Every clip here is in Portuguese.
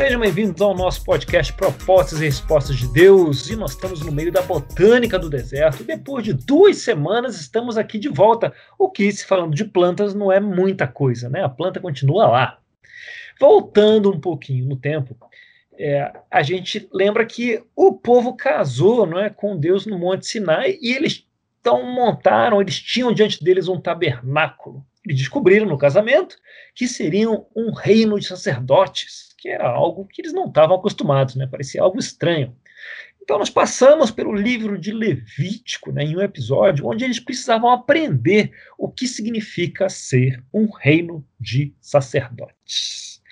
Sejam bem-vindos ao nosso podcast Propostas e Respostas de Deus. E nós estamos no meio da botânica do deserto. Depois de duas semanas, estamos aqui de volta. O que, se falando de plantas, não é muita coisa, né? A planta continua lá. Voltando um pouquinho no tempo, é, a gente lembra que o povo casou não é, com Deus no Monte Sinai e eles então montaram, eles tinham diante deles um tabernáculo. Eles descobriram no casamento que seriam um reino de sacerdotes que era algo que eles não estavam acostumados, né? parecia algo estranho. Então, nós passamos pelo livro de Levítico, né, em um episódio, onde eles precisavam aprender o que significa ser um reino de sacerdotes.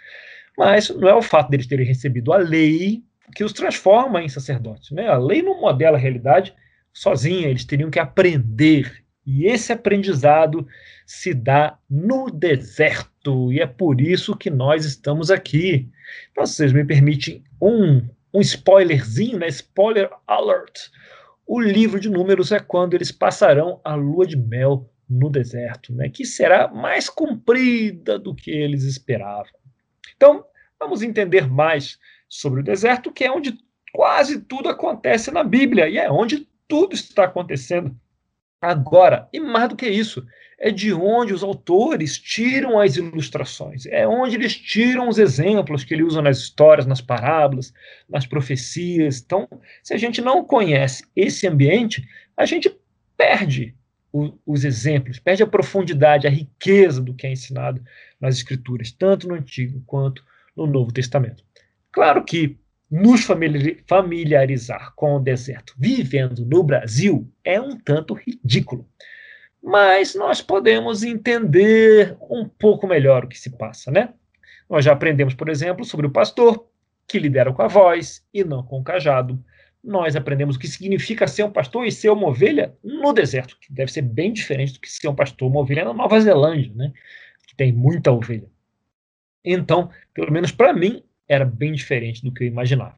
Mas não é o fato deles terem recebido a lei que os transforma em sacerdotes. Né? A lei não modela a realidade sozinha, eles teriam que aprender. E esse aprendizado se dá no deserto, e é por isso que nós estamos aqui. Então, vocês me permitem um, um spoilerzinho, né? Spoiler alert. O livro de números é quando eles passarão a lua de mel no deserto, né? Que será mais comprida do que eles esperavam. Então, vamos entender mais sobre o deserto, que é onde quase tudo acontece na Bíblia e é onde tudo está acontecendo agora. E mais do que isso, é de onde os autores tiram as ilustrações, é onde eles tiram os exemplos que ele usa nas histórias, nas parábolas, nas profecias. Então, se a gente não conhece esse ambiente, a gente perde o, os exemplos, perde a profundidade, a riqueza do que é ensinado nas Escrituras, tanto no Antigo quanto no Novo Testamento. Claro que nos familiarizar com o deserto vivendo no Brasil é um tanto ridículo mas nós podemos entender um pouco melhor o que se passa, né? Nós já aprendemos, por exemplo, sobre o pastor, que lidera com a voz e não com o cajado. Nós aprendemos o que significa ser um pastor e ser uma ovelha no deserto, que deve ser bem diferente do que ser um pastor, uma ovelha na Nova Zelândia, né? Que tem muita ovelha. Então, pelo menos para mim, era bem diferente do que eu imaginava.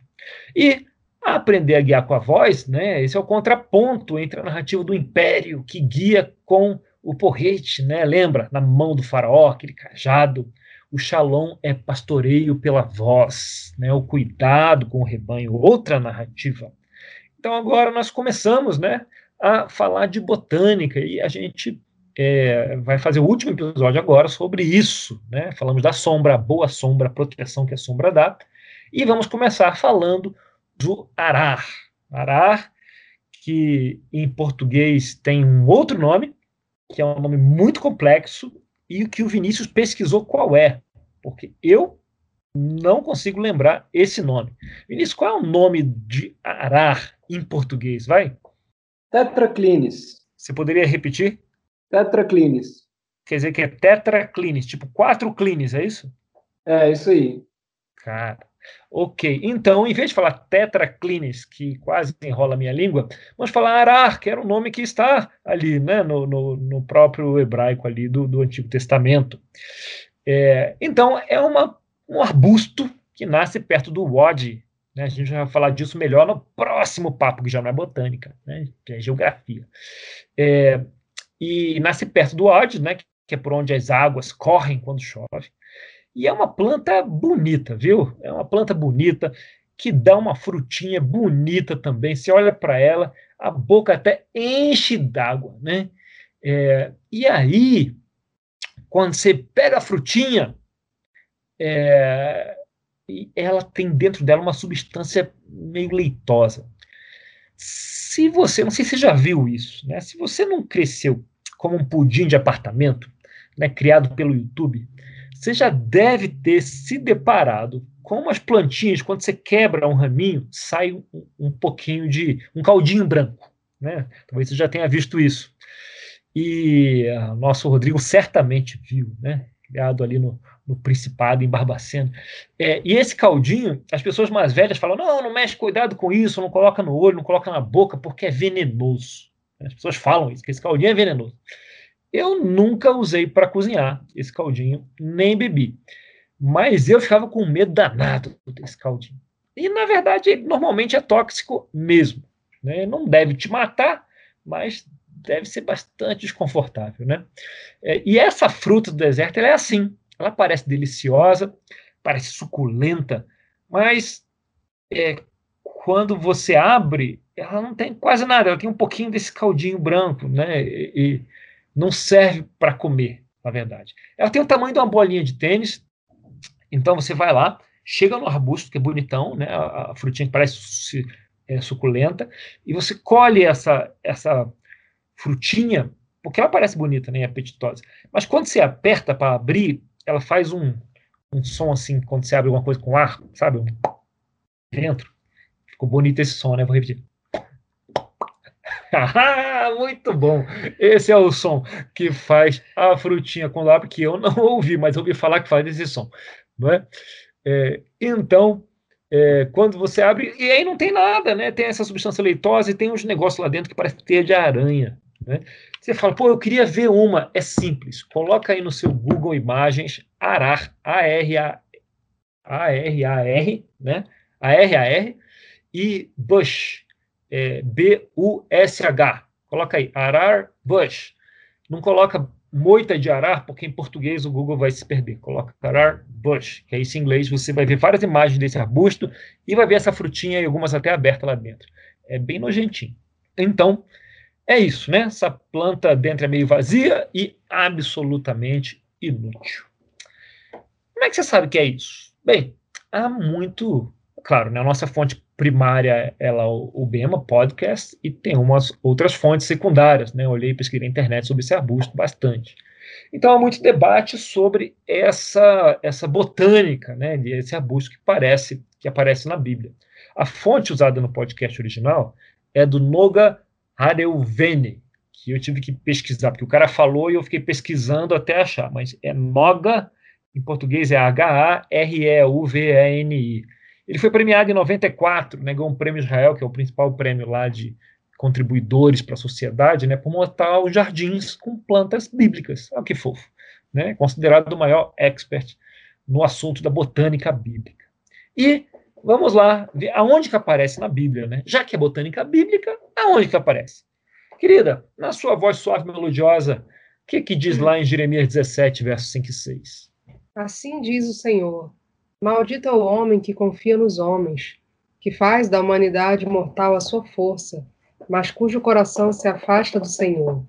E aprender a guiar com a voz, né? Esse é o contraponto entre a narrativa do império que guia com o porrete, né? Lembra? Na mão do faraó, aquele cajado. O shalom é pastoreio pela voz, né? O cuidado com o rebanho, outra narrativa. Então agora nós começamos, né? A falar de botânica e a gente é, vai fazer o último episódio agora sobre isso, né? Falamos da sombra, a boa sombra, a proteção que a sombra dá. E vamos começar falando do arar. Arar, que em português tem um outro nome, que é um nome muito complexo, e que o Vinícius pesquisou qual é, porque eu não consigo lembrar esse nome. Vinícius, qual é o nome de arar em português? Vai? Tetraclines. Você poderia repetir? Tetraclines. Quer dizer que é tetraclines, tipo quatro clines, é isso? É, isso aí. Cara, Ok, então, em vez de falar tetraclines, que quase enrola a minha língua, vamos falar arar, que era o nome que está ali, né, no, no, no próprio hebraico ali do, do Antigo Testamento. É, então, é uma, um arbusto que nasce perto do Wadi. Né, a gente vai falar disso melhor no próximo papo, que já não é botânica, né, que é geografia. É, e nasce perto do Wadi, né, que é por onde as águas correm quando chove. E é uma planta bonita, viu? É uma planta bonita que dá uma frutinha bonita também. Você olha para ela, a boca até enche d'água, né? É, e aí, quando você pega a frutinha, é, ela tem dentro dela uma substância meio leitosa. Se você, não sei se você já viu isso, né? Se você não cresceu como um pudim de apartamento, né, criado pelo YouTube, você já deve ter se deparado com umas plantinhas, quando você quebra um raminho, sai um, um pouquinho de. um caldinho branco. Né? Talvez você já tenha visto isso. E o nosso Rodrigo certamente viu, né? Criado ali no, no Principado, em Barbacena. É, e esse caldinho, as pessoas mais velhas falam: não, não mexe, cuidado com isso, não coloca no olho, não coloca na boca, porque é venenoso. As pessoas falam isso, que esse caldinho é venenoso. Eu nunca usei para cozinhar esse caldinho, nem bebi. Mas eu ficava com medo danado desse caldinho. E, na verdade, ele normalmente é tóxico mesmo. Né? Não deve te matar, mas deve ser bastante desconfortável. Né? É, e essa fruta do deserto é assim. Ela parece deliciosa, parece suculenta, mas é, quando você abre, ela não tem quase nada, ela tem um pouquinho desse caldinho branco, né? E, e não serve para comer, na verdade. Ela tem o tamanho de uma bolinha de tênis, então você vai lá, chega no arbusto, que é bonitão, né? A, a frutinha que parece é, suculenta, e você colhe essa, essa frutinha, porque ela parece bonita, né? Apetitosa. Mas quando você aperta para abrir, ela faz um, um som assim, quando você abre alguma coisa com ar, sabe? Um dentro. Ficou bonito esse som, né? Vou repetir. Muito bom! Esse é o som que faz a frutinha quando abre, que eu não ouvi, mas ouvi falar que faz esse som. Não é? é então, é, quando você abre, e aí não tem nada, né? Tem essa substância leitosa e tem uns negócios lá dentro que parece teia de aranha. Né? Você fala, pô, eu queria ver uma. É simples. Coloca aí no seu Google Imagens Arar, A-R-A-R, A-R-A-R, né? A-R-A-R, e Bush, é, B-U-S-H. Coloca aí, Arar Bush. Não coloca moita de arar, porque em português o Google vai se perder. Coloca arar bush, que é isso em inglês você vai ver várias imagens desse arbusto e vai ver essa frutinha e algumas até abertas lá dentro. É bem nojentinho. Então, é isso, né? Essa planta dentro é meio vazia e absolutamente inútil. Como é que você sabe que é isso? Bem, há muito, claro, né? A nossa fonte primária lá o, Bema Podcast e tem umas outras fontes secundárias, né? Olhei e pesquisei na internet sobre esse arbusto bastante. Então há muito debate sobre essa essa botânica, né? Esse arbusto que parece que aparece na Bíblia. A fonte usada no podcast original é do Noga Hareuvene, que eu tive que pesquisar, porque o cara falou e eu fiquei pesquisando até achar, mas é Noga, em português é H-A-R-E-U-V-E-N-I. Ele foi premiado em 94, né, ganhou um prêmio Israel, que é o principal prêmio lá de contribuidores para a sociedade, né, por montar os jardins com plantas bíblicas. Olha que fofo. Né, considerado o maior expert no assunto da botânica bíblica. E Vamos lá, ver aonde que aparece na Bíblia, né? Já que é botânica bíblica, aonde que aparece? Querida, na sua voz suave e melodiosa, o que que diz lá em Jeremias 17, versos 5 e 6? Assim diz o Senhor: Maldito é o homem que confia nos homens, que faz da humanidade mortal a sua força, mas cujo coração se afasta do Senhor.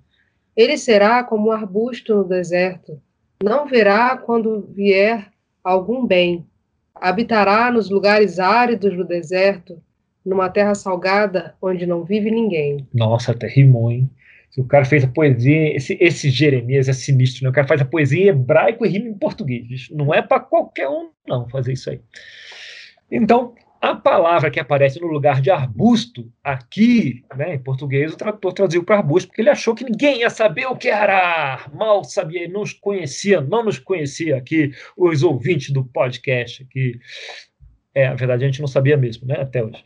Ele será como um arbusto no deserto, não verá quando vier algum bem Habitará nos lugares áridos do deserto, numa terra salgada onde não vive ninguém. Nossa, até rimou, hein? O cara fez a poesia, esse, esse Jeremias é sinistro, né? O cara faz a poesia em hebraico e rima em português. Não é para qualquer um, não, fazer isso aí. Então, a palavra que aparece no lugar de arbusto, aqui, né, em português, o tradutor traduziu para arbusto, porque ele achou que ninguém ia saber o que era. Mal sabia, não nos conhecia, não nos conhecia aqui, os ouvintes do podcast. Que, é, na verdade, a gente não sabia mesmo, né, até hoje.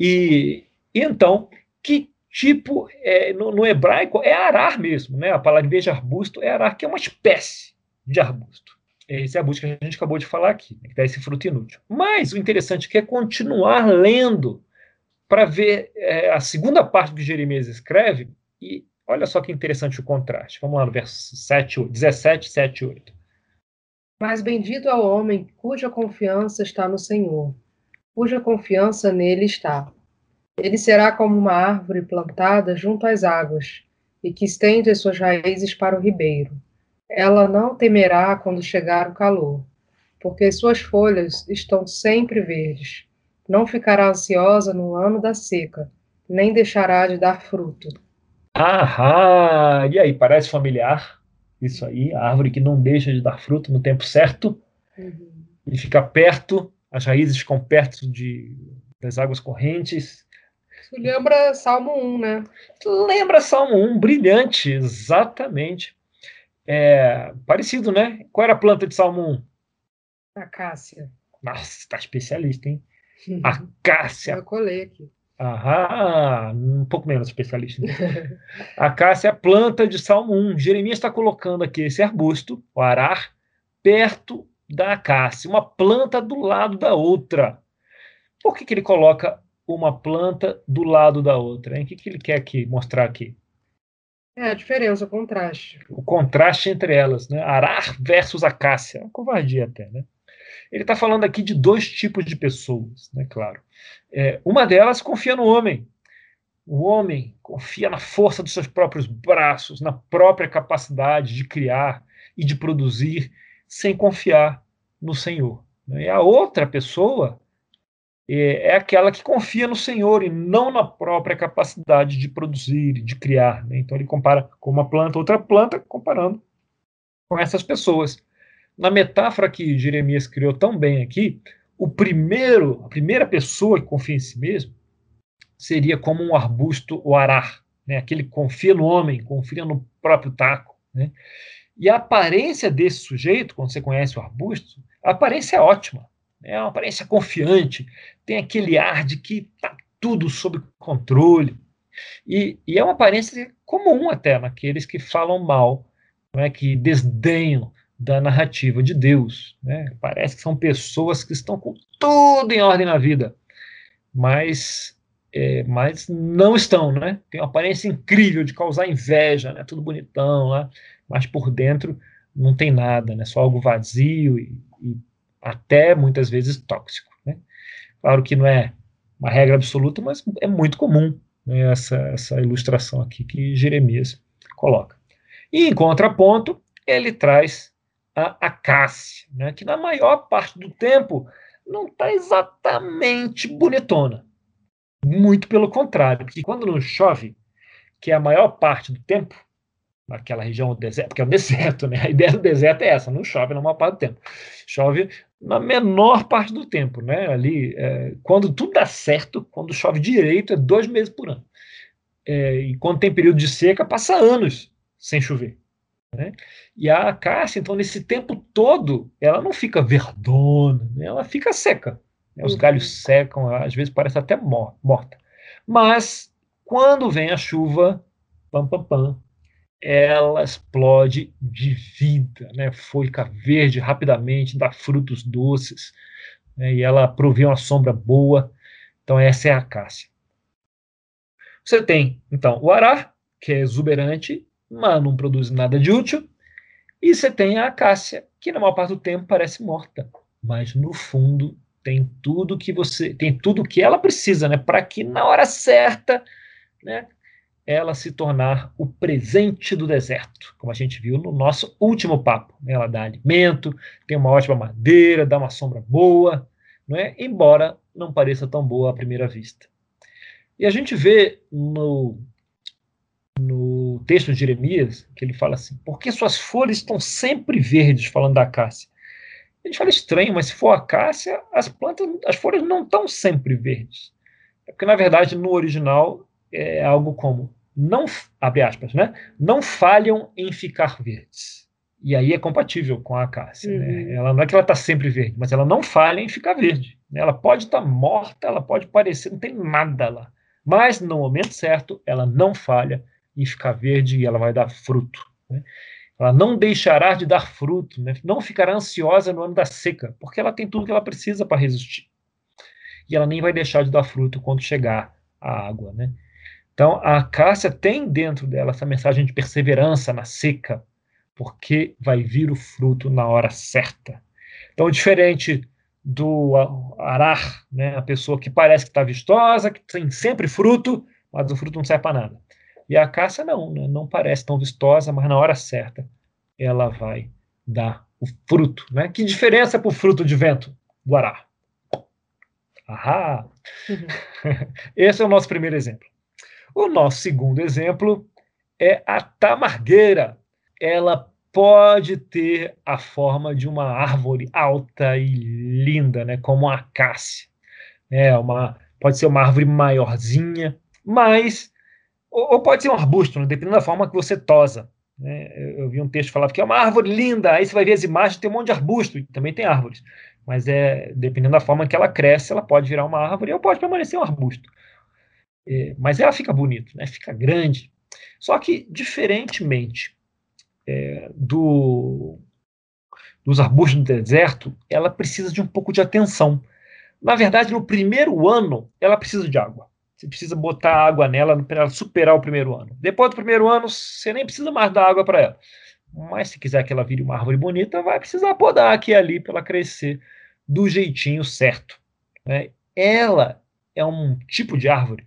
E, e então, que tipo, é, no, no, hebraico, é arar mesmo, né? A palavra, em vez de arbusto, é arar, que é uma espécie de arbusto. Esse é a busca que a gente acabou de falar aqui, né, que dá esse fruto inútil. Mas o interessante é continuar lendo para ver é, a segunda parte que Jeremias escreve, e olha só que interessante o contraste. Vamos lá no verso 7, 17, 7 e 8. Mas bendito é o homem cuja confiança está no Senhor, cuja confiança nele está. Ele será como uma árvore plantada junto às águas, e que estende as suas raízes para o ribeiro ela não temerá quando chegar o calor, porque suas folhas estão sempre verdes. Não ficará ansiosa no ano da seca, nem deixará de dar fruto. Ahá! E aí, parece familiar? Isso aí, a árvore que não deixa de dar fruto no tempo certo. Uhum. E fica perto, as raízes ficam perto de, das águas correntes. Isso lembra Salmo 1, né? Lembra Salmo 1, brilhante, exatamente. É, parecido, né? Qual era a planta de Salmo 1? Acácia. Nossa, tá especialista, hein? Acácia. Eu colei aqui. Aham, um pouco menos especialista. Né? Acácia é a planta de Salmo 1. Jeremias está colocando aqui esse arbusto, o arar, perto da acácia, uma planta do lado da outra. Por que, que ele coloca uma planta do lado da outra? Hein? O que, que ele quer aqui mostrar aqui? É a diferença, o contraste. O contraste entre elas, né? Arar versus acácia. Uma covardia até, né? Ele está falando aqui de dois tipos de pessoas, né, claro. É, uma delas confia no homem. O homem confia na força dos seus próprios braços, na própria capacidade de criar e de produzir, sem confiar no Senhor. Né. E a outra pessoa é, é aquela que confia no Senhor e não na própria capacidade de produzir, de criar. Né? Então ele compara com uma planta, outra planta, comparando com essas pessoas. Na metáfora que Jeremias criou tão bem aqui, o primeiro, a primeira pessoa que confia em si mesmo seria como um arbusto o arar, né? aquele que confia no homem, confia no próprio taco. Né? E a aparência desse sujeito, quando você conhece o arbusto, a aparência é ótima é uma aparência confiante, tem aquele ar de que está tudo sob controle. E, e, é uma aparência comum até naqueles que falam mal, é, que desdenham da narrativa de Deus. Né? Parece que são pessoas que estão com tudo em ordem na vida, mas, é, mas não estão. Né? Tem uma aparência incrível de causar inveja, né? tudo bonitão lá, mas por dentro não tem nada, né? só algo vazio e, e até muitas vezes tóxico. Né? Claro que não é uma regra absoluta, mas é muito comum né, essa, essa ilustração aqui que Jeremias coloca. E em contraponto, ele traz a acácia, né, que na maior parte do tempo não está exatamente bonitona. Muito pelo contrário, porque quando não chove, que é a maior parte do tempo, naquela região do deserto, porque é um deserto, né? A ideia do deserto é essa, não chove na maior parte do tempo. Chove na menor parte do tempo, né? Ali, é, quando tudo dá certo, quando chove direito, é dois meses por ano. É, e quando tem período de seca, passa anos sem chover. Né? E a cássia, então, nesse tempo todo, ela não fica verdona, né? ela fica seca. Né? Os uhum. galhos secam, às vezes parece até morta. Mas, quando vem a chuva, pam, pam, pam, ela explode de vida, né? Folha verde rapidamente, dá frutos doces, né? e ela provê uma sombra boa. Então essa é a acácia. Você tem então o ará, que é exuberante, mas não produz nada de útil, e você tem a acácia, que na maior parte do tempo parece morta, mas no fundo tem tudo que você tem tudo que ela precisa, né, para que na hora certa, né, ela se tornar o presente do deserto, como a gente viu no nosso último papo. Né? Ela dá alimento, tem uma ótima madeira, dá uma sombra boa, não é? embora não pareça tão boa à primeira vista. E a gente vê no, no texto de Jeremias que ele fala assim: por que suas folhas estão sempre verdes, falando da acácia? A gente fala estranho, mas se for acácia, as plantas, as folhas não estão sempre verdes. É porque, na verdade, no original é algo como não, abre aspas, né, não falham em ficar verdes. E aí é compatível com a acácia. Né? Uhum. Né? Ela não é que ela está sempre verde, mas ela não falha em ficar verde. Né? Ela pode estar tá morta, ela pode parecer, não tem nada lá. Mas no momento certo, ela não falha em ficar verde e ela vai dar fruto. Né? Ela não deixará de dar fruto, né? não ficará ansiosa no ano da seca, porque ela tem tudo que ela precisa para resistir. E ela nem vai deixar de dar fruto quando chegar a água. Né? Então, a Cássia tem dentro dela essa mensagem de perseverança na seca, porque vai vir o fruto na hora certa. Então, diferente do arar, né, a pessoa que parece que está vistosa, que tem sempre fruto, mas o fruto não serve para nada. E a Cássia não, né, não parece tão vistosa, mas na hora certa ela vai dar o fruto. Né? Que diferença para o fruto de vento do arar? Ahá! Uhum. Esse é o nosso primeiro exemplo. O nosso segundo exemplo é a tamargueira. Ela pode ter a forma de uma árvore alta e linda, né, como a acácia. É uma, pode ser uma árvore maiorzinha, mas ou, ou pode ser um arbusto, né, dependendo da forma que você tosa. Né? Eu, eu, vi um texto falando que é uma árvore linda, aí você vai ver as imagens, tem um monte de arbusto, e também tem árvores. Mas é dependendo da forma que ela cresce, ela pode virar uma árvore ou pode permanecer um arbusto. É, mas ela fica bonita, né? fica grande. Só que, diferentemente é, do, dos arbustos do deserto, ela precisa de um pouco de atenção. Na verdade, no primeiro ano, ela precisa de água. Você precisa botar água nela para ela superar o primeiro ano. Depois do primeiro ano, você nem precisa mais dar água para ela. Mas se quiser que ela vire uma árvore bonita, vai precisar podar aqui e ali para ela crescer do jeitinho certo. Né? Ela é um tipo de árvore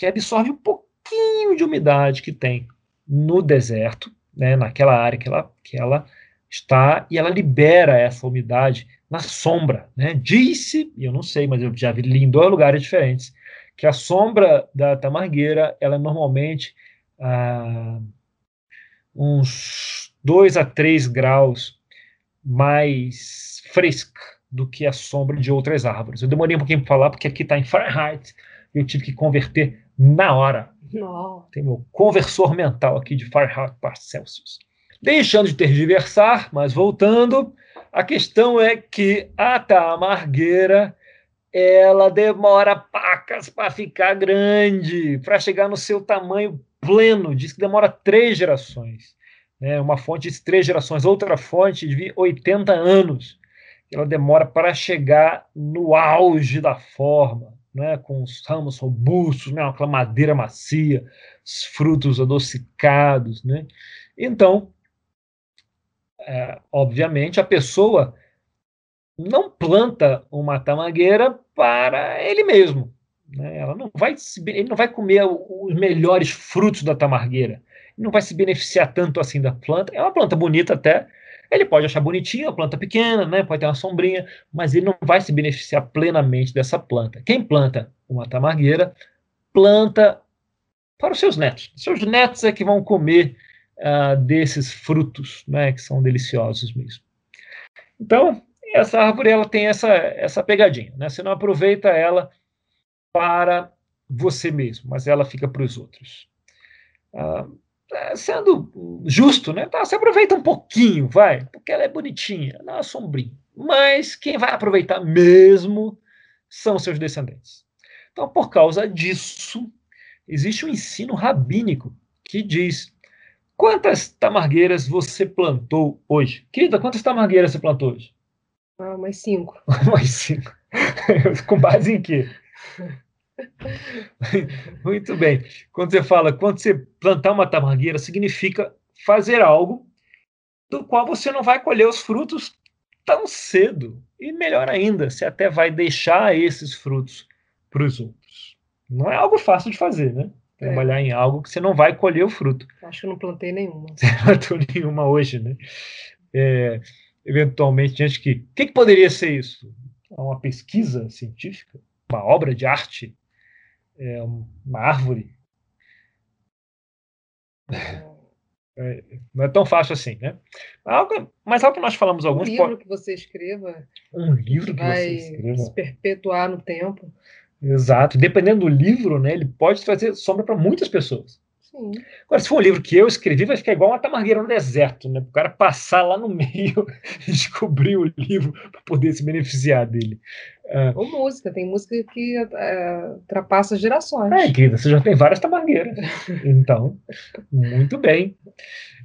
que absorve um pouquinho de umidade que tem no deserto, né, naquela área que ela, que ela está, e ela libera essa umidade na sombra. Né? Disse, eu não sei, mas eu já vi em dois lugares diferentes, que a sombra da tamargueira ela é normalmente ah, uns 2 a 3 graus mais fresca do que a sombra de outras árvores. Eu demorei um pouquinho para falar, porque aqui está em Fahrenheit, eu tive que converter na hora. Não. Tem meu conversor mental aqui de Fahrenheit para Celsius. Deixando de tergiversar, mas voltando, a questão é que a tamargueira ela demora pacas para ficar grande, para chegar no seu tamanho pleno. Diz que demora três gerações. Né? Uma fonte de três gerações, outra fonte de 80 anos. Ela demora para chegar no auge da forma, né? com os ramos robustos, né? aquela madeira macia, os frutos adocicados. Né? Então, é, obviamente, a pessoa não planta uma tamangueira para ele mesmo. Né? Ela não vai se, ele não vai comer os melhores frutos da tamargueira. Ele não vai se beneficiar tanto assim da planta. É uma planta bonita até. Ele pode achar bonitinha, uma planta pequena, né? pode ter uma sombrinha, mas ele não vai se beneficiar plenamente dessa planta. Quem planta uma tamargueira, planta para os seus netos. Seus netos é que vão comer uh, desses frutos, né, que são deliciosos mesmo. Então, essa árvore ela tem essa, essa pegadinha, né? Você não aproveita ela para você mesmo, mas ela fica para os outros. É, sendo justo, né? Tá, você aproveita um pouquinho, vai, porque ela é bonitinha, dá uma sombrinha. Mas quem vai aproveitar mesmo são seus descendentes. Então, por causa disso, existe um ensino rabínico que diz Quantas tamargueiras você plantou hoje? Querida, quantas tamargueiras você plantou hoje? Ah, mais cinco. mais cinco. Com base em quê? Muito bem. Quando você fala, quando você plantar uma tamargueira, significa fazer algo do qual você não vai colher os frutos tão cedo. E melhor ainda, você até vai deixar esses frutos para os outros. Não é algo fácil de fazer, né? É. Trabalhar é. em algo que você não vai colher o fruto. Acho que eu não plantei nenhuma. Você não plantou nenhuma hoje, né? É, eventualmente, gente que. O que, que poderia ser isso? Uma pesquisa científica? Uma obra de arte? É, uma árvore? É, não é tão fácil assim, né? Algo, mas algo que nós falamos alguns. Um livro que você escreva. Um livro que, que vai você escreva. se perpetuar no tempo. Exato. Dependendo do livro, né, ele pode trazer sombra para muitas pessoas. Sim. Agora, se for um livro que eu escrevi, vai ficar igual uma tamargueira no deserto, né? O cara passar lá no meio e descobrir o livro para poder se beneficiar dele. Uh, Ou música, tem música que uh, ultrapassa gerações. É, querida, você já tem várias tamargueiras. Então, muito bem.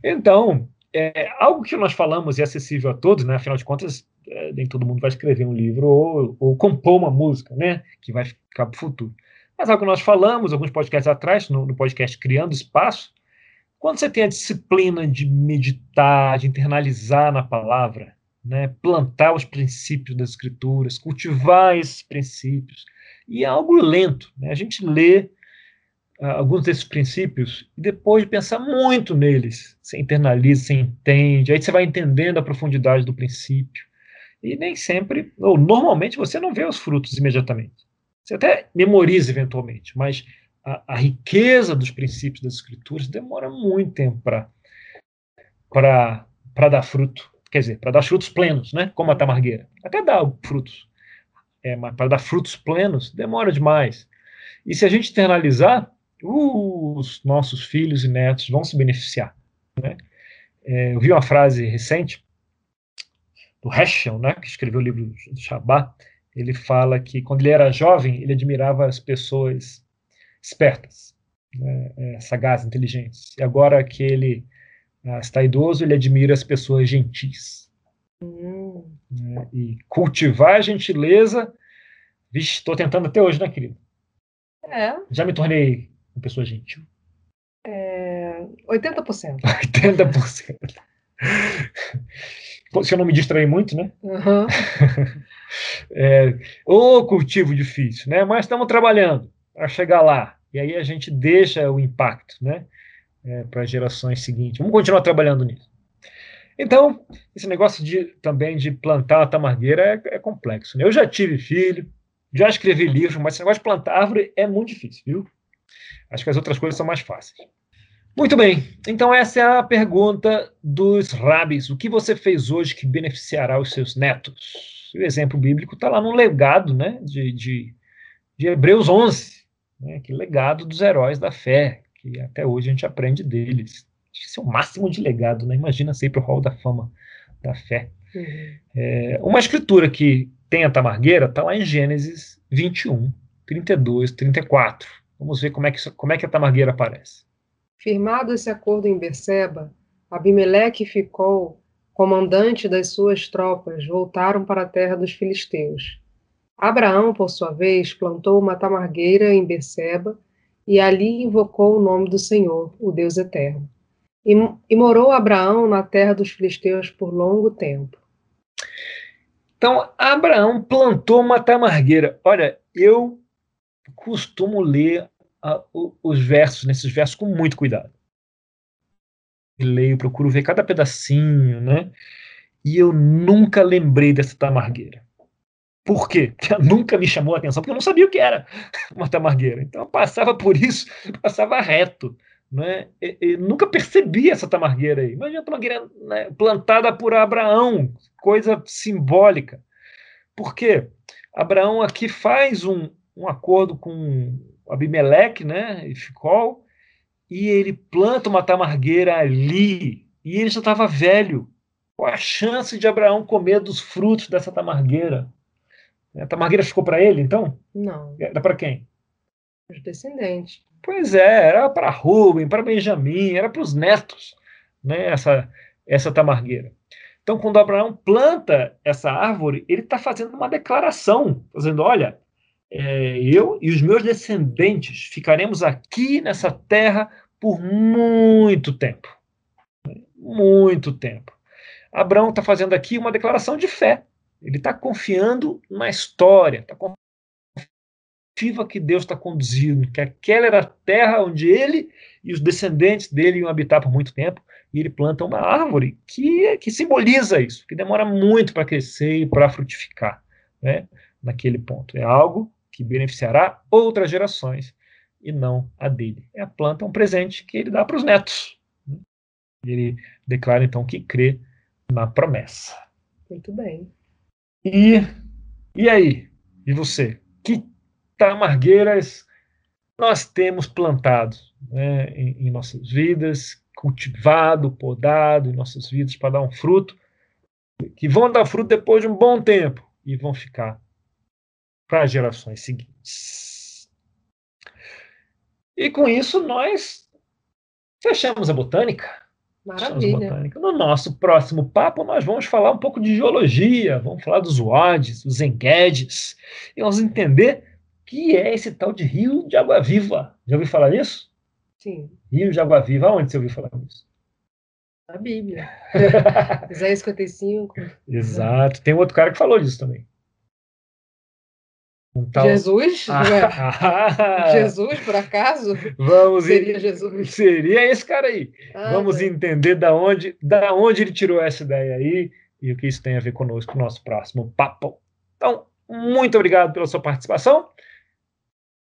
Então, é, algo que nós falamos e é acessível a todos, né? Afinal de contas, é, nem todo mundo vai escrever um livro ou, ou compor uma música, né? Que vai ficar para o futuro. Mas algo que nós falamos alguns podcasts atrás, no, no podcast Criando Espaço, quando você tem a disciplina de meditar, de internalizar na palavra, né, plantar os princípios das escrituras, cultivar esses princípios, e é algo lento. Né? A gente lê uh, alguns desses princípios e depois de pensar muito neles, você internaliza, você entende, aí você vai entendendo a profundidade do princípio. E nem sempre, ou normalmente, você não vê os frutos imediatamente. Você até memoriza eventualmente, mas a, a riqueza dos princípios das escrituras demora muito tempo para dar fruto. Quer dizer, para dar frutos plenos, né? como a tamargueira. Até dá frutos. É, mas para dar frutos plenos demora demais. E se a gente internalizar, os nossos filhos e netos vão se beneficiar. Né? É, eu vi uma frase recente do Heschel, né, que escreveu o livro do Shabbat, ele fala que quando ele era jovem, ele admirava as pessoas espertas, né, é, sagazes, inteligentes. E agora que ele ah, está idoso, ele admira as pessoas gentis. Hum. Né, e cultivar a gentileza, vixe, estou tentando até hoje, né, querido? É. Já me tornei uma pessoa gentil. É, 80%. 80%. se eu não me distrair muito, né? Aham. É, ou cultivo difícil, né? Mas estamos trabalhando para chegar lá. E aí a gente deixa o impacto, né? para as gerações seguintes. Vamos continuar trabalhando nisso. Então, esse negócio de também de plantar a tamargueira é, é complexo. Né? Eu já tive filho, já escrevi livro, mas esse negócio de plantar árvore é muito difícil, viu? Acho que as outras coisas são mais fáceis. Muito bem, então essa é a pergunta dos rabis. O que você fez hoje que beneficiará os seus netos? O exemplo bíblico está lá no legado né, de, de, de Hebreus 11, né, que legado dos heróis da fé, que até hoje a gente aprende deles. Isso é o máximo de legado, né? Imagina ser para o hall da fama da fé. Uhum. É, uma escritura que tem a tamargueira está lá em Gênesis 21, 32, 34. Vamos ver como é que, como é que a tamargueira aparece. Firmado esse acordo em Berseba, Abimeleque ficou comandante das suas tropas, voltaram para a terra dos filisteus. Abraão, por sua vez, plantou uma tamargueira em Berseba e ali invocou o nome do Senhor, o Deus eterno. E, e morou Abraão na terra dos filisteus por longo tempo. Então, Abraão plantou uma tamargueira. Olha, eu costumo ler a, os versos, nesses versos, com muito cuidado. Leio, procuro ver cada pedacinho, né? E eu nunca lembrei dessa tamargueira. Por quê? Porque nunca me chamou a atenção, porque eu não sabia o que era uma tamargueira. Então eu passava por isso, passava reto. Né? E, e nunca percebi essa tamargueira aí. Imagina a tamargueira né, plantada por Abraão, coisa simbólica. Por quê? Abraão aqui faz um, um acordo com Abimeleque, né, e Ficol, e ele planta uma tamargueira ali, e ele já estava velho. Qual a chance de Abraão comer dos frutos dessa tamargueira? A tamargueira ficou para ele, então? Não. Era para quem? Os descendentes. Pois é, era para Rubem, para Benjamim, era para os netos, né, essa, essa tamargueira. Então, quando Abraão planta essa árvore, ele está fazendo uma declaração, dizendo: olha, é, eu e os meus descendentes ficaremos aqui nessa terra por muito tempo. Muito tempo. Abraão está fazendo aqui uma declaração de fé. Ele está confiando na história, está confiando que Deus está conduzindo, que aquela era a terra onde ele e os descendentes dele iam habitar por muito tempo, e ele planta uma árvore que, que simboliza isso, que demora muito para crescer e para frutificar, né, naquele ponto. É algo que beneficiará outras gerações e não a dele. É a planta, é um presente que ele dá para os netos. Ele declara então que crê na promessa. Muito bem. E, e aí? E você? Que tamargueiras nós temos plantado né, em, em nossas vidas, cultivado, podado em nossas vidas para dar um fruto, que vão dar fruto depois de um bom tempo e vão ficar para as gerações seguintes. E com isso nós fechamos a botânica. Maravilha. Botânica. No nosso próximo papo, nós vamos falar um pouco de geologia, vamos falar dos Wadis, dos Enguedes, e vamos entender o que é esse tal de rio de água viva. Já ouviu falar nisso? Sim. Rio de água viva, onde você ouviu falar nisso? Na Bíblia. Isaías 55. Exato. Tem outro cara que falou disso também. Tal... Jesus? Ah, Jesus, por acaso? Vamos Seria Jesus. Seria esse cara aí. Ah, Vamos tá. entender da onde, da onde ele tirou essa ideia aí e o que isso tem a ver conosco no nosso próximo papo. Então, muito obrigado pela sua participação,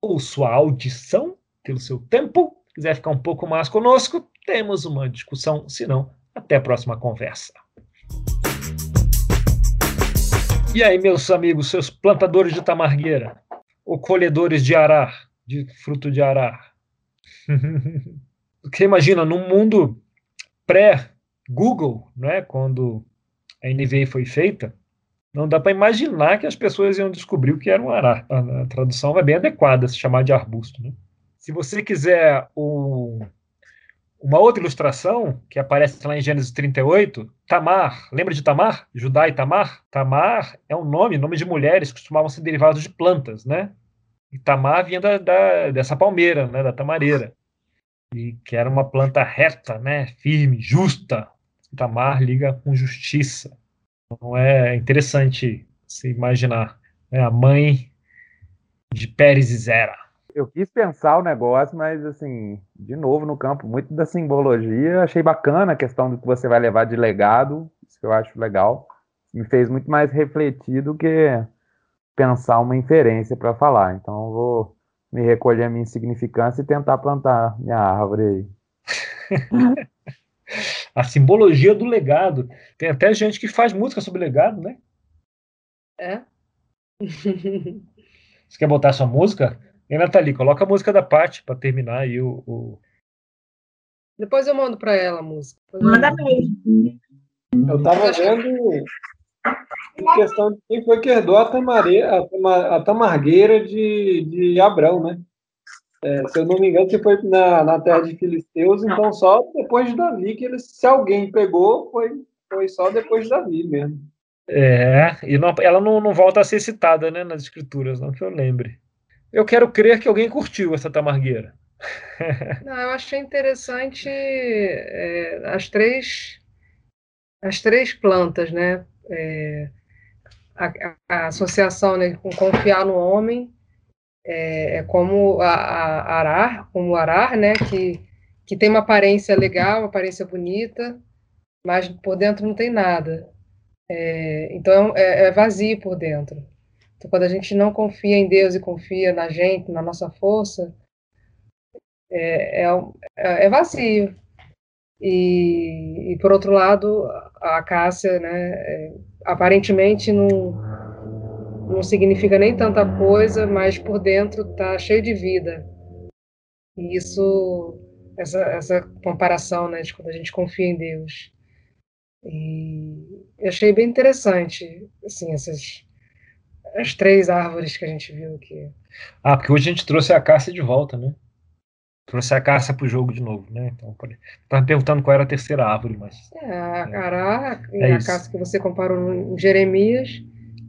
ou sua audição, pelo seu tempo. Se quiser ficar um pouco mais conosco, temos uma discussão. Se não, até a próxima conversa. E aí, meus amigos, seus plantadores de tamargueira, ou colhedores de arar, de fruto de arar. Porque imagina, num mundo pré-Google, né, quando a NVI foi feita, não dá para imaginar que as pessoas iam descobrir o que era um arar. A, a tradução é bem adequada, se chamar de arbusto. Né? Se você quiser o, uma outra ilustração, que aparece lá em Gênesis 38, Tamar, lembra de Tamar? Judá e Tamar? Tamar é um nome, nome de mulheres que costumavam ser derivados de plantas, né? E Tamar vinha da, da, dessa palmeira, né? Da tamareira. E que era uma planta reta, né? Firme, justa. Tamar liga com justiça. Não é interessante se imaginar. É a mãe de Pérez e Zera. Eu quis pensar o negócio, mas assim, de novo no campo muito da simbologia, achei bacana a questão do que você vai levar de legado, isso que eu acho legal. Me fez muito mais refletir do que pensar uma inferência para falar. Então eu vou me recolher a minha insignificância e tentar plantar minha árvore aí. a simbologia do legado. Tem até gente que faz música sobre legado, né? É. Você quer botar sua música? E Nathalie, coloca a música da Paty para terminar aí o, o, Depois eu mando para ela a música. Manda mesmo. Eu tava vendo a questão de quem foi que herdou a, tamare, a, a tamargueira de, de Abrão, né? É, se eu não me engano, você foi na, na terra de Filisteus, então só depois de Davi que eles, se alguém pegou, foi, foi só depois de Davi mesmo. É, e não, ela não, não volta a ser citada né, nas escrituras, não que eu lembre. Eu quero crer que alguém curtiu essa tamargueira. Não, eu achei interessante é, as três as três plantas, né? É, a, a, associação né, com confiar no homem é, é como a, a, arar, como arar, né? Que, que tem uma aparência legal, uma aparência bonita, mas por dentro não tem nada. É, então é, é vazio por dentro. Então, quando a gente não confia em Deus e confia na gente, na nossa força, é, é, é vazio. E, e, por outro lado, a Cássia, né, é, aparentemente não, não significa nem tanta coisa, mas por dentro está cheio de vida. E isso, essa, essa comparação, né, de quando a gente confia em Deus. E eu achei bem interessante, assim, essas as três árvores que a gente viu aqui. Ah, porque hoje a gente trouxe a caça de volta, né? Trouxe a caça pro jogo de novo, né? Então, tava perguntando qual era a terceira árvore, mas. É, a Ará e é a caça que você comparou em Jeremias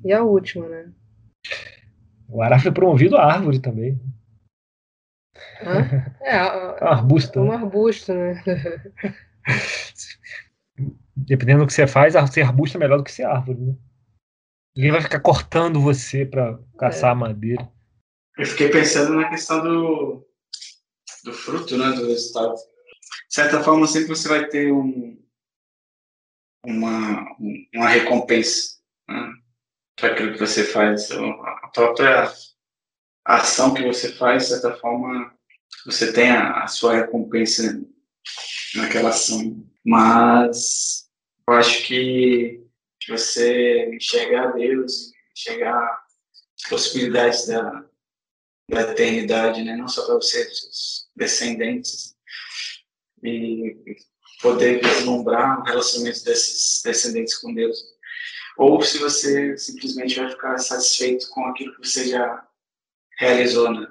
e a última, né? O Ará foi promovido a árvore também. Hã? É, a, um arbusto. Um né? arbusto, né? Dependendo do que você faz, ser arbusto é melhor do que ser árvore, né? Ninguém vai ficar cortando você para caçar é. madeira. Eu fiquei pensando na questão do, do fruto, né, do resultado. De certa forma, sempre você vai ter um, uma, uma recompensa né, para aquilo que você faz. A própria ação que você faz, de certa forma, você tem a, a sua recompensa naquela ação. Mas eu acho que você enxergar Deus, enxergar possibilidades da, da eternidade, né? não só para você, seus descendentes, e poder vislumbrar o relacionamento desses descendentes com Deus. Ou se você simplesmente vai ficar satisfeito com aquilo que você já realizou, né?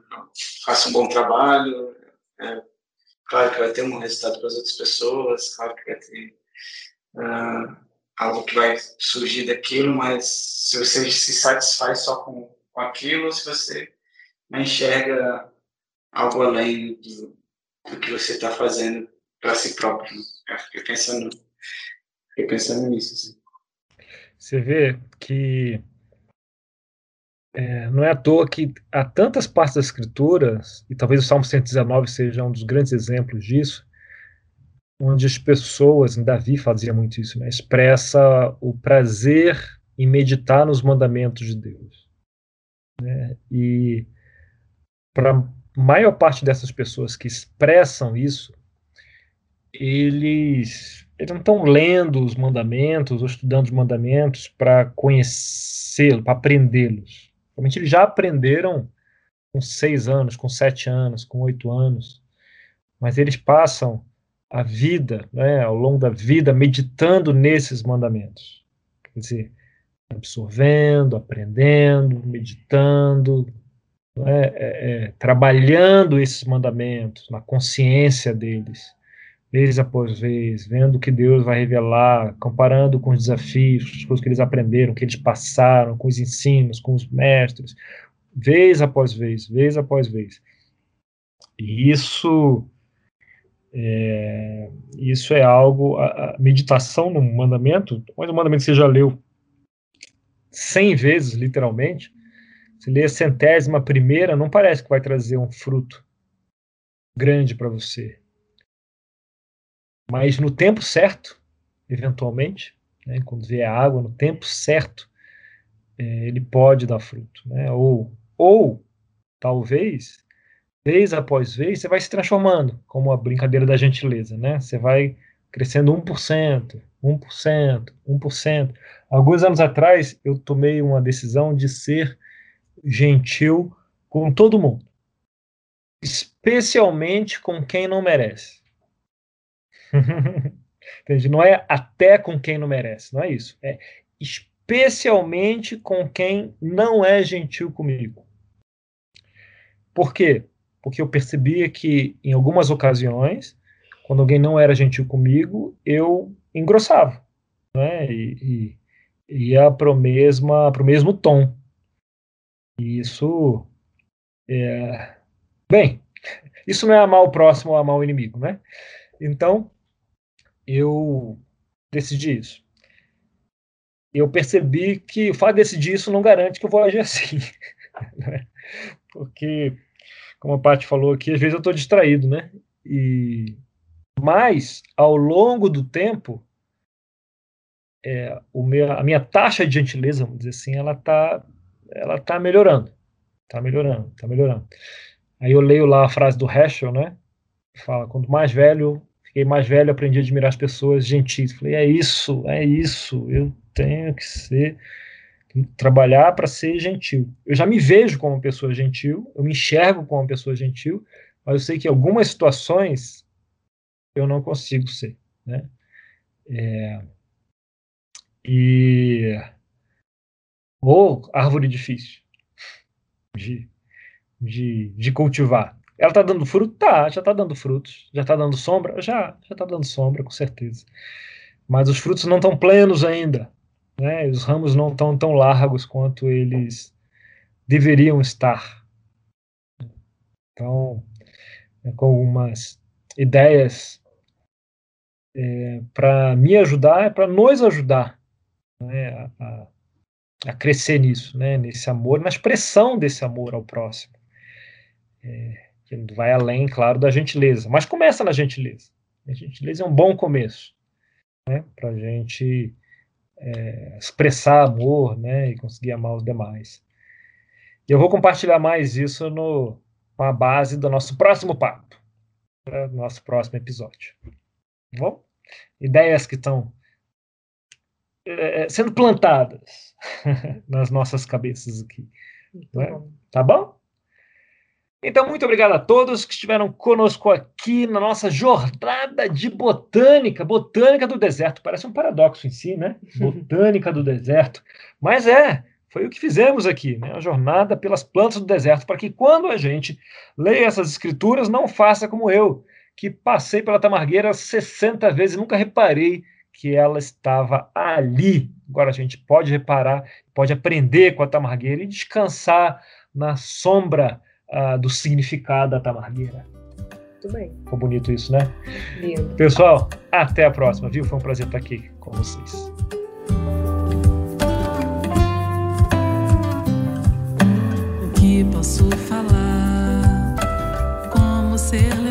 Faça um bom trabalho, é, claro que vai ter um resultado para as outras pessoas, claro que vai ter uh, algo que vai surgir daquilo, mas se você se satisfaz só com, com aquilo, ou se você não enxerga algo além do, do que você está fazendo para si próprio. Eu fiquei pensando, fiquei pensando nisso. Assim. Você vê que é, não é à toa que há tantas partes das escrituras, e talvez o Salmo 119 seja um dos grandes exemplos disso, onde as pessoas, Davi fazia muito isso, né, expressa o prazer em meditar nos mandamentos de Deus. Né, e para a maior parte dessas pessoas que expressam isso, eles, eles não estão lendo os mandamentos ou estudando os mandamentos para conhecê-los, para aprendê-los. Realmente eles já aprenderam com seis anos, com sete anos, com oito anos, mas eles passam a vida, né, ao longo da vida, meditando nesses mandamentos. Quer dizer, absorvendo, aprendendo, meditando, né, é, é, trabalhando esses mandamentos na consciência deles, vez após vez, vendo o que Deus vai revelar, comparando com os desafios, as coisas que eles aprenderam, que eles passaram, com os ensinos, com os mestres, vez após vez, vez após vez. E isso é, isso é algo, a, a, meditação no mandamento, mas o mandamento você já leu cem vezes, literalmente, se ler a centésima primeira, não parece que vai trazer um fruto grande para você. Mas no tempo certo, eventualmente, né, quando vier a água, no tempo certo, é, ele pode dar fruto. Né? Ou, ou, talvez, vez após vez, você vai se transformando, como a brincadeira da gentileza. Né? Você vai crescendo 1%, 1%, 1%. Alguns anos atrás, eu tomei uma decisão de ser gentil com todo mundo, especialmente com quem não merece. Entende? Não é até com quem não merece, não é isso. É especialmente com quem não é gentil comigo. Por quê? Porque eu percebia que em algumas ocasiões, quando alguém não era gentil comigo, eu engrossava, né? E, e ia para o mesmo tom. E isso é, bem, isso não é amar o próximo ou amar o inimigo, né? Então, eu decidi isso. Eu percebi que o fato de decidir isso não garante que eu vou agir assim. Né? Porque, como a Paty falou aqui, às vezes eu estou distraído, né? E, mas, ao longo do tempo, é, meu, a minha taxa de gentileza, vamos dizer assim, ela está ela tá melhorando. Está melhorando, está melhorando. Aí eu leio lá a frase do Heschel, né? Fala, quanto mais velho, fiquei mais velho, aprendi a admirar as pessoas gentis. Falei, é isso, é isso, eu tenho que ser, trabalhar para ser gentil. Eu já me vejo como uma pessoa gentil, eu me enxergo como uma pessoa gentil, mas eu sei que algumas situações eu não consigo ser, né? É, e ou árvore difícil de, de, de cultivar. Ela está dando fruto? Tá, já está dando frutos. Já está dando sombra? Já, já está dando sombra, com certeza. Mas os frutos não estão plenos ainda. Né? Os ramos não estão tão largos quanto eles deveriam estar. Então, é, com algumas ideias é, para me ajudar, para nos ajudar né, a, a, crescer nisso, né, nesse amor, na expressão desse amor ao próximo. É, que vai além, claro, da gentileza, mas começa na gentileza. A gentileza é um bom começo, né, para a gente é, expressar amor, né, e conseguir amar os demais. Eu vou compartilhar mais isso no, com a base do nosso próximo papo, né, nosso próximo episódio. Tá bom? Ideias que estão é, sendo plantadas nas nossas cabeças aqui. Né? Tá bom? Então, muito obrigado a todos que estiveram conosco aqui na nossa jornada de botânica, botânica do deserto. Parece um paradoxo em si, né? Botânica do deserto. Mas é, foi o que fizemos aqui, né? A jornada pelas plantas do deserto, para que quando a gente leia essas escrituras, não faça como eu, que passei pela tamargueira 60 vezes e nunca reparei que ela estava ali. Agora a gente pode reparar, pode aprender com a tamargueira e descansar na sombra do significado da tamargueira. Muito bem. Ficou bonito isso, né? Lindo. Pessoal, até a próxima, viu? Foi um prazer estar aqui com vocês. O que posso falar? Como ser